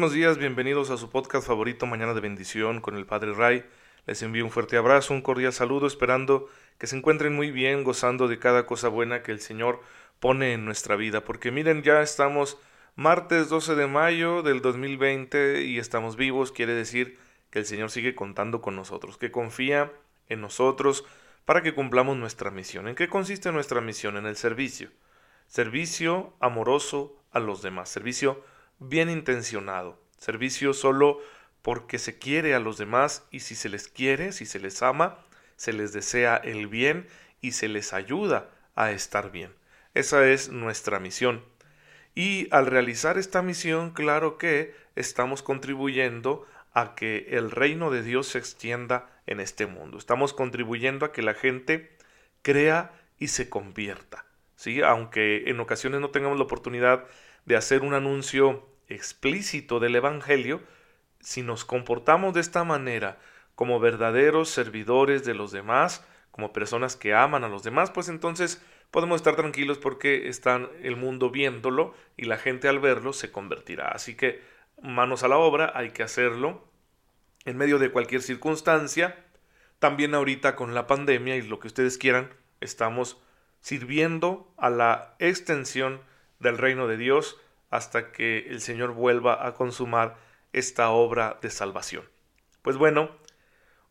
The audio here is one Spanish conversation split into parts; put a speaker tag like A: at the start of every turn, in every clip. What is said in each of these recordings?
A: buenos días, bienvenidos a su podcast favorito Mañana de Bendición con el Padre Ray. Les envío un fuerte abrazo, un cordial saludo, esperando que se encuentren muy bien, gozando de cada cosa buena que el Señor pone en nuestra vida. Porque miren, ya estamos martes 12 de mayo del 2020 y estamos vivos, quiere decir que el Señor sigue contando con nosotros, que confía en nosotros para que cumplamos nuestra misión. ¿En qué consiste nuestra misión? En el servicio. Servicio amoroso a los demás, servicio bien intencionado, servicio solo porque se quiere a los demás y si se les quiere, si se les ama, se les desea el bien y se les ayuda a estar bien. Esa es nuestra misión. Y al realizar esta misión, claro que estamos contribuyendo a que el reino de Dios se extienda en este mundo. Estamos contribuyendo a que la gente crea y se convierta. ¿sí? Aunque en ocasiones no tengamos la oportunidad de hacer un anuncio explícito del Evangelio, si nos comportamos de esta manera como verdaderos servidores de los demás, como personas que aman a los demás, pues entonces podemos estar tranquilos porque está el mundo viéndolo y la gente al verlo se convertirá. Así que manos a la obra, hay que hacerlo en medio de cualquier circunstancia. También ahorita con la pandemia y lo que ustedes quieran, estamos sirviendo a la extensión del reino de Dios hasta que el Señor vuelva a consumar esta obra de salvación. Pues bueno,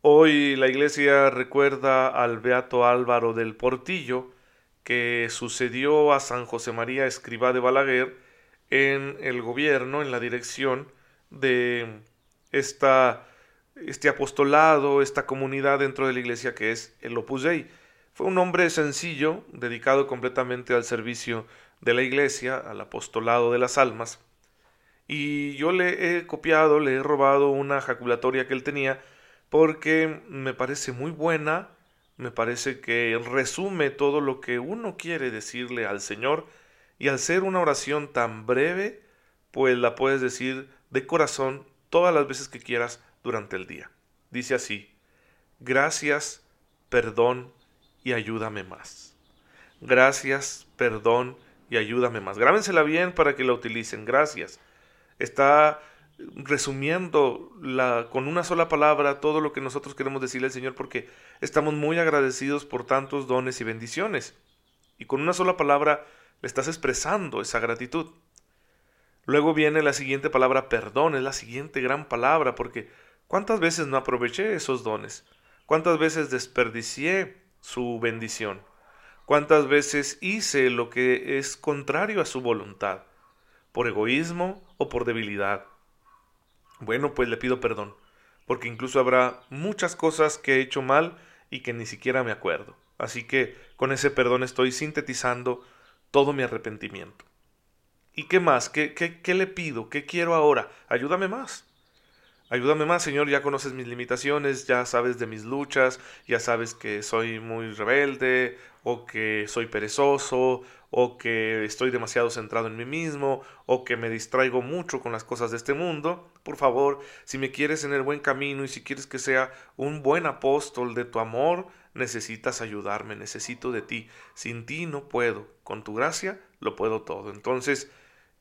A: hoy la iglesia recuerda al beato Álvaro del Portillo, que sucedió a San José María Escribá de Balaguer en el gobierno, en la dirección de esta, este apostolado, esta comunidad dentro de la iglesia que es el Opus Dei. Fue un hombre sencillo, dedicado completamente al servicio de la iglesia, al apostolado de las almas, y yo le he copiado, le he robado una jaculatoria que él tenía, porque me parece muy buena, me parece que resume todo lo que uno quiere decirle al Señor, y al ser una oración tan breve, pues la puedes decir de corazón todas las veces que quieras durante el día. Dice así, gracias, perdón y ayúdame más. Gracias, perdón y ayúdame más. Grábensela bien para que la utilicen. Gracias. Está resumiendo la, con una sola palabra todo lo que nosotros queremos decirle al Señor porque estamos muy agradecidos por tantos dones y bendiciones. Y con una sola palabra le estás expresando esa gratitud. Luego viene la siguiente palabra perdón, es la siguiente gran palabra porque ¿cuántas veces no aproveché esos dones? ¿Cuántas veces desperdicié su bendición? ¿Cuántas veces hice lo que es contrario a su voluntad? ¿Por egoísmo o por debilidad? Bueno, pues le pido perdón, porque incluso habrá muchas cosas que he hecho mal y que ni siquiera me acuerdo. Así que con ese perdón estoy sintetizando todo mi arrepentimiento. ¿Y qué más? ¿Qué, qué, qué le pido? ¿Qué quiero ahora? Ayúdame más. Ayúdame más, Señor, ya conoces mis limitaciones, ya sabes de mis luchas, ya sabes que soy muy rebelde, o que soy perezoso, o que estoy demasiado centrado en mí mismo, o que me distraigo mucho con las cosas de este mundo. Por favor, si me quieres en el buen camino y si quieres que sea un buen apóstol de tu amor, necesitas ayudarme, necesito de ti. Sin ti no puedo, con tu gracia lo puedo todo. Entonces,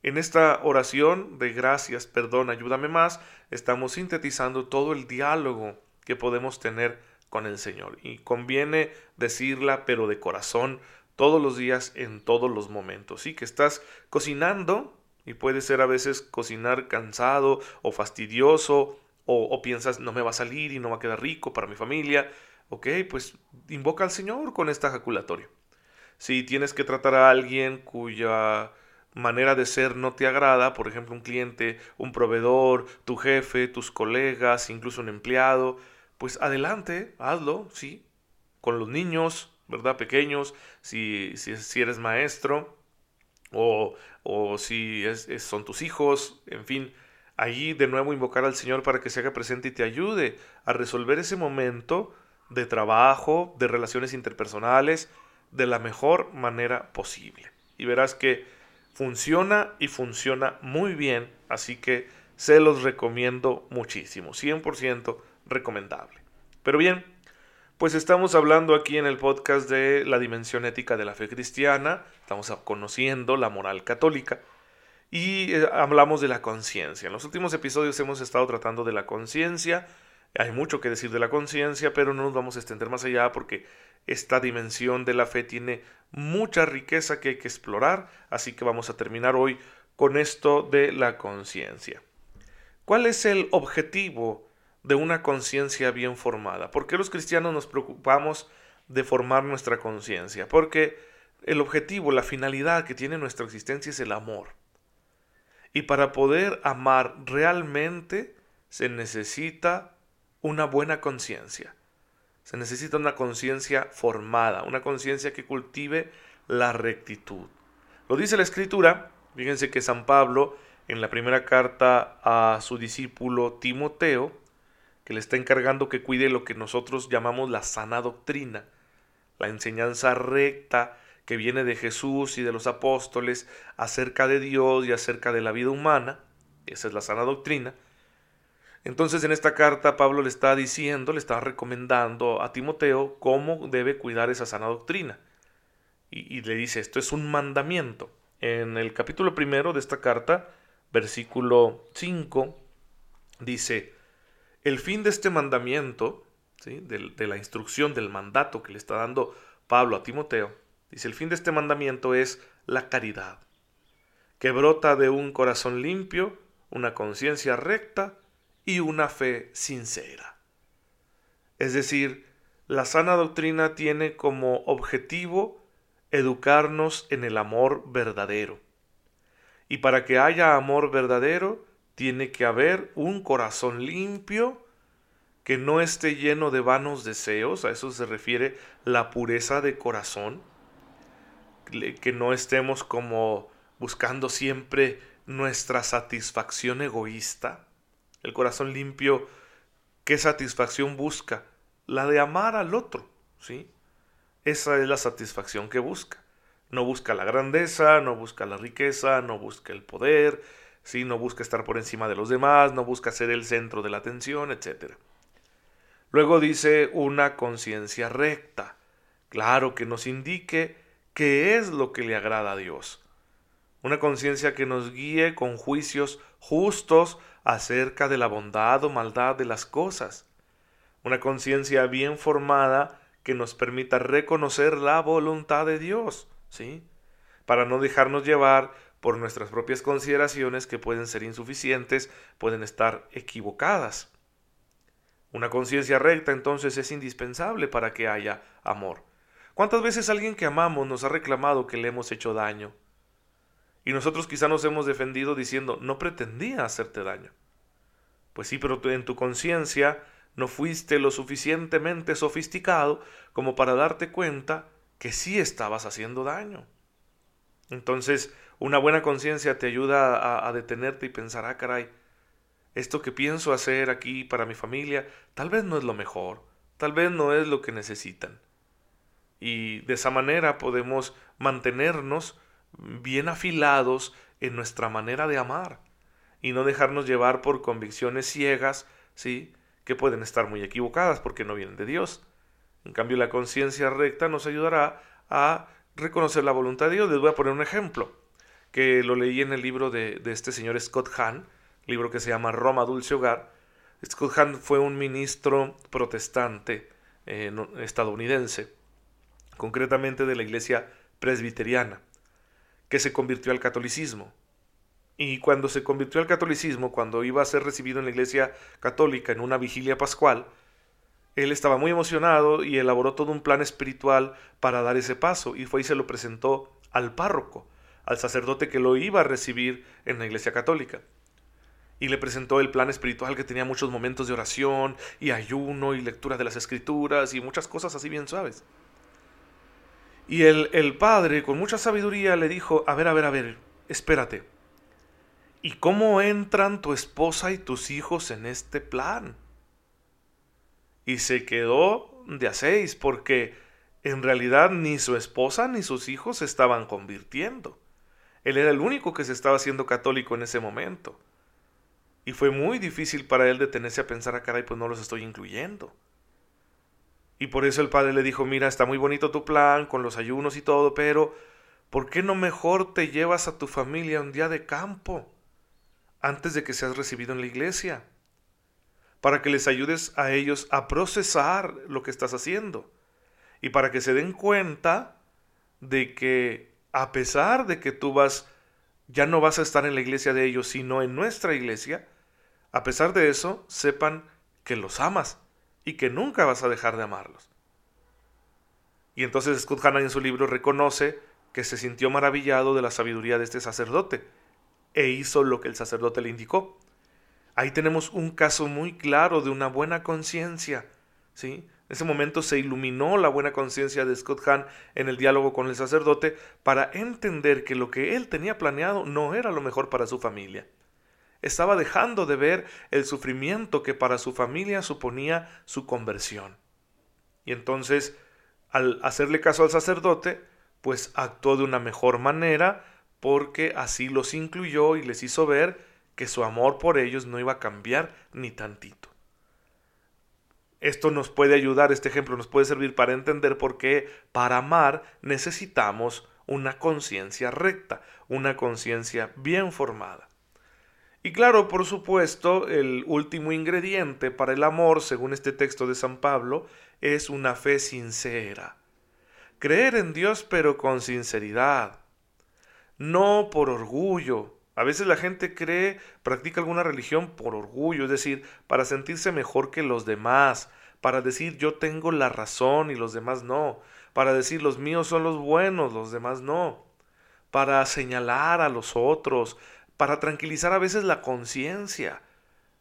A: en esta oración de gracias, perdón, ayúdame más, estamos sintetizando todo el diálogo que podemos tener con el Señor. Y conviene decirla, pero de corazón, todos los días, en todos los momentos. Sí, que estás cocinando y puede ser a veces cocinar cansado o fastidioso o, o piensas no me va a salir y no va a quedar rico para mi familia. Ok, pues invoca al Señor con esta ejaculatoria. Si tienes que tratar a alguien cuya manera de ser no te agrada, por ejemplo un cliente, un proveedor, tu jefe, tus colegas, incluso un empleado, pues adelante, hazlo, sí, con los niños, ¿verdad? Pequeños, si, si, si eres maestro o, o si son tus hijos, en fin, allí de nuevo invocar al Señor para que se haga presente y te ayude a resolver ese momento de trabajo, de relaciones interpersonales, de la mejor manera posible. Y verás que Funciona y funciona muy bien, así que se los recomiendo muchísimo, 100% recomendable. Pero bien, pues estamos hablando aquí en el podcast de la dimensión ética de la fe cristiana, estamos conociendo la moral católica y eh, hablamos de la conciencia. En los últimos episodios hemos estado tratando de la conciencia. Hay mucho que decir de la conciencia, pero no nos vamos a extender más allá porque esta dimensión de la fe tiene mucha riqueza que hay que explorar, así que vamos a terminar hoy con esto de la conciencia. ¿Cuál es el objetivo de una conciencia bien formada? ¿Por qué los cristianos nos preocupamos de formar nuestra conciencia? Porque el objetivo, la finalidad que tiene nuestra existencia es el amor. Y para poder amar realmente se necesita una buena conciencia. Se necesita una conciencia formada, una conciencia que cultive la rectitud. Lo dice la escritura, fíjense que San Pablo en la primera carta a su discípulo Timoteo, que le está encargando que cuide lo que nosotros llamamos la sana doctrina, la enseñanza recta que viene de Jesús y de los apóstoles acerca de Dios y acerca de la vida humana, esa es la sana doctrina, entonces en esta carta Pablo le está diciendo, le está recomendando a Timoteo cómo debe cuidar esa sana doctrina. Y, le dice, esto es un mandamiento. En el capítulo primero de esta carta, versículo 5, dice, el fin de este mandamiento, ¿sí? de, de la instrucción, del mandato que le está dando Pablo a Timoteo, dice, el fin de este mandamiento es la caridad, que brota de un corazón limpio, una conciencia recta, y una fe sincera. Es decir, la sana doctrina tiene como objetivo educarnos en el amor verdadero. Y para que haya amor verdadero, tiene que haber un corazón limpio que no esté lleno de vanos deseos, a eso se refiere la pureza de corazón, que no estemos como buscando siempre nuestra satisfacción egoísta, el corazón limpio, ¿qué satisfacción busca? La de amar al otro, ¿sí? Esa es la satisfacción que busca. No busca la grandeza, no busca la riqueza, no busca el poder, ¿sí? no busca estar por encima de los demás, no busca ser el centro de la atención, etc. Luego dice una conciencia recta, claro que nos indique qué es lo que le agrada a Dios. Una conciencia que nos guíe con juicios justos acerca de la bondad o maldad de las cosas. Una conciencia bien formada que nos permita reconocer la voluntad de Dios, ¿sí? Para no dejarnos llevar por nuestras propias consideraciones que pueden ser insuficientes, pueden estar equivocadas. Una conciencia recta entonces es indispensable para que haya amor. ¿Cuántas veces alguien que amamos nos ha reclamado que le hemos hecho daño? Y nosotros quizá nos hemos defendido diciendo, no pretendía hacerte daño. Pues sí, pero en tu conciencia no fuiste lo suficientemente sofisticado como para darte cuenta que sí estabas haciendo daño. Entonces, una buena conciencia te ayuda a, a, detenerte y pensar, ah, caray, esto que pienso hacer aquí para mi familia, tal vez no es lo mejor, tal vez no es lo que necesitan. Y de esa manera podemos mantenernos bien afilados en nuestra manera de amar y no dejarnos llevar por convicciones ciegas, ¿sí? que pueden estar muy equivocadas porque no vienen de Dios. En cambio, la conciencia recta nos ayudará a reconocer la voluntad de Dios. Les voy a poner un ejemplo, que lo leí en el libro de, este señor Scott Hahn, libro que se llama Roma Dulce Hogar. Scott Hahn fue un ministro protestante eh, estadounidense, concretamente de la iglesia presbiteriana que se convirtió al catolicismo. Y cuando se convirtió al catolicismo, cuando iba a ser recibido en la iglesia católica en una vigilia pascual, él estaba muy emocionado y elaboró todo un plan espiritual para dar ese paso y fue y se lo presentó al párroco, al sacerdote que lo iba a recibir en la iglesia católica. Y le presentó el plan espiritual que tenía muchos momentos de oración y ayuno y lectura de las escrituras y muchas cosas así bien suaves. Y el, el padre, con mucha sabiduría, le dijo, a ver, a ver, a ver, espérate. ¿Y cómo entran tu esposa y tus hijos en este plan? Y se quedó de a seis, porque en realidad ni su esposa ni sus hijos se estaban convirtiendo. Él era el único que se estaba haciendo católico en ese momento. Y fue muy difícil para él detenerse a pensar, a ah, caray, pues no los estoy incluyendo. Y por eso el padre le dijo, mira, está muy bonito tu plan con los ayunos y todo, pero ¿por qué no mejor te llevas a tu familia un día de campo antes de que seas recibido en la iglesia? Para que les ayudes a ellos a procesar lo que estás haciendo y para que se den cuenta de que a pesar de que tú vas, ya no vas a estar en la iglesia de ellos, sino en nuestra iglesia, a pesar de eso, sepan que los amas y que nunca vas a dejar de amarlos. Y entonces Scott Hanna en su libro reconoce que se sintió maravillado de la sabiduría de este sacerdote e hizo lo que el sacerdote le indicó. Ahí tenemos un caso muy claro de una buena conciencia, ¿sí? En ese momento se iluminó la buena conciencia de Scott Hahn en el diálogo con el sacerdote para entender que lo que él tenía planeado no era lo mejor para su familia. Estaba dejando de ver el sufrimiento que para su familia suponía su conversión. Y entonces, al hacerle caso al sacerdote, pues actuó de una mejor manera porque así los incluyó y les hizo ver que su amor por ellos no iba a cambiar ni tantito. Esto nos puede ayudar, este ejemplo nos puede servir para entender por qué para amar necesitamos una conciencia recta, una conciencia bien formada. Y claro, por supuesto, el último ingrediente para el amor, según este texto de San Pablo, es una fe sincera. Creer en Dios pero con sinceridad, no por orgullo, a veces la gente cree, practica alguna religión por orgullo, es decir, para sentirse mejor que los demás, para decir yo tengo la razón y los demás no, para decir los míos son los buenos, los demás no, para señalar a los otros, para tranquilizar a veces la conciencia.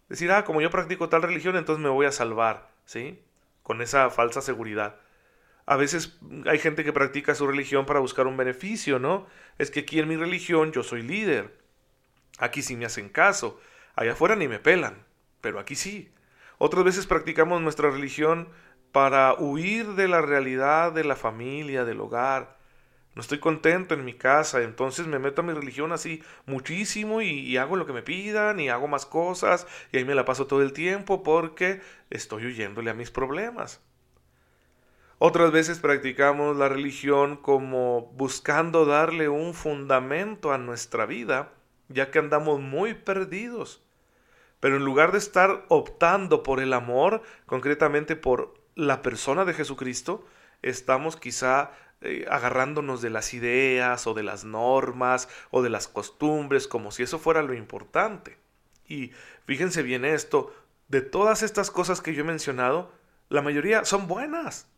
A: Decir, ah, como yo practico tal religión, entonces me voy a salvar, ¿sí? Con esa falsa seguridad. A veces hay gente que practica su religión para buscar un beneficio, ¿no? Es que aquí en mi religión yo soy líder. Aquí sí me hacen caso, allá afuera ni me pelan, pero aquí sí. Otras veces practicamos nuestra religión para huir de la realidad de la familia, del hogar. No estoy contento en mi casa, entonces me meto a mi religión así muchísimo y, hago lo que me pidan y hago más cosas y ahí me la paso todo el tiempo porque estoy huyéndole a mis problemas. Otras veces practicamos la religión como buscando darle un fundamento a nuestra vida ya que andamos muy perdidos. Pero en lugar de estar optando por el amor, concretamente por la persona de Jesucristo, estamos quizá eh, agarrándonos de las ideas o de las normas o de las costumbres como si eso fuera lo importante. Y fíjense bien esto, de todas estas cosas que yo he mencionado, la mayoría son buenas,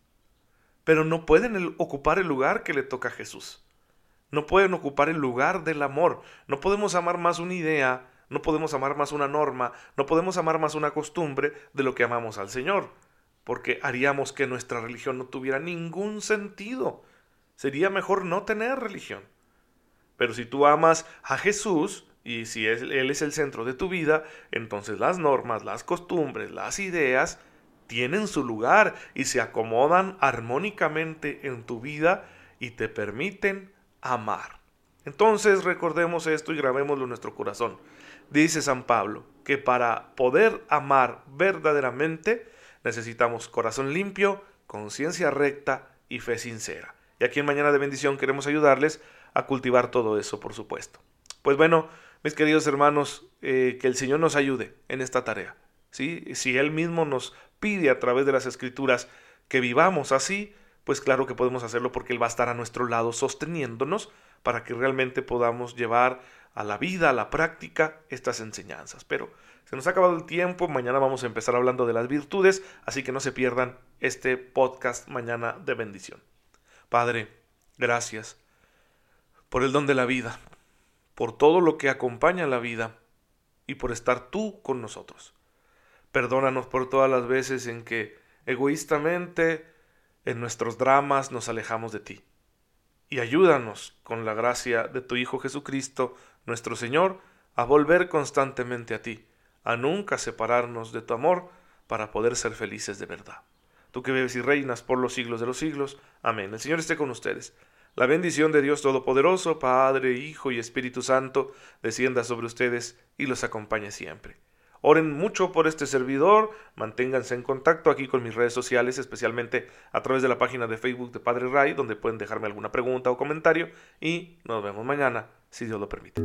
A: pero no pueden ocupar el lugar que le toca a Jesús no pueden ocupar el lugar del amor. No podemos amar más una idea, no podemos amar más una norma, no podemos amar más una costumbre de lo que amamos al Señor, porque haríamos que nuestra religión no tuviera ningún sentido. Sería mejor no tener religión. Pero si tú amas a Jesús, y si Él es el centro de tu vida, entonces las normas, las costumbres, las ideas tienen su lugar y se acomodan armónicamente en tu vida y te permiten amar. Entonces recordemos esto y grabémoslo en nuestro corazón. Dice San Pablo que para poder amar verdaderamente necesitamos corazón limpio, conciencia recta y fe sincera. Y aquí en Mañana de Bendición queremos ayudarles a cultivar todo eso, por supuesto. Pues bueno, mis queridos hermanos, eh, que el Señor nos ayude en esta tarea. ¿sí? Si Él mismo nos pide a través de las Escrituras que vivamos así, pues claro que podemos hacerlo porque Él va a estar a nuestro lado sosteniéndonos para que realmente podamos llevar a la vida, a la práctica, estas enseñanzas. Pero se nos ha acabado el tiempo, mañana vamos a empezar hablando de las virtudes, así que no se pierdan este podcast mañana de bendición. Padre, gracias por el don de la vida, por todo lo que acompaña la vida y por estar tú con nosotros. Perdónanos por todas las veces en que egoístamente en nuestros dramas nos alejamos de ti. Y ayúdanos, con la gracia de tu Hijo Jesucristo, nuestro Señor, a volver constantemente a ti, a nunca separarnos de tu amor, para poder ser felices de verdad. Tú que vives y reinas por los siglos de los siglos. Amén. El Señor esté con ustedes. La bendición de Dios Todopoderoso, Padre, Hijo y Espíritu Santo, descienda sobre ustedes y los acompañe siempre. Oren mucho por este servidor, manténganse en contacto aquí con mis redes sociales, especialmente a través de la página de Facebook de Padre Ray, donde pueden dejarme alguna pregunta o comentario y nos vemos mañana, si Dios lo permite.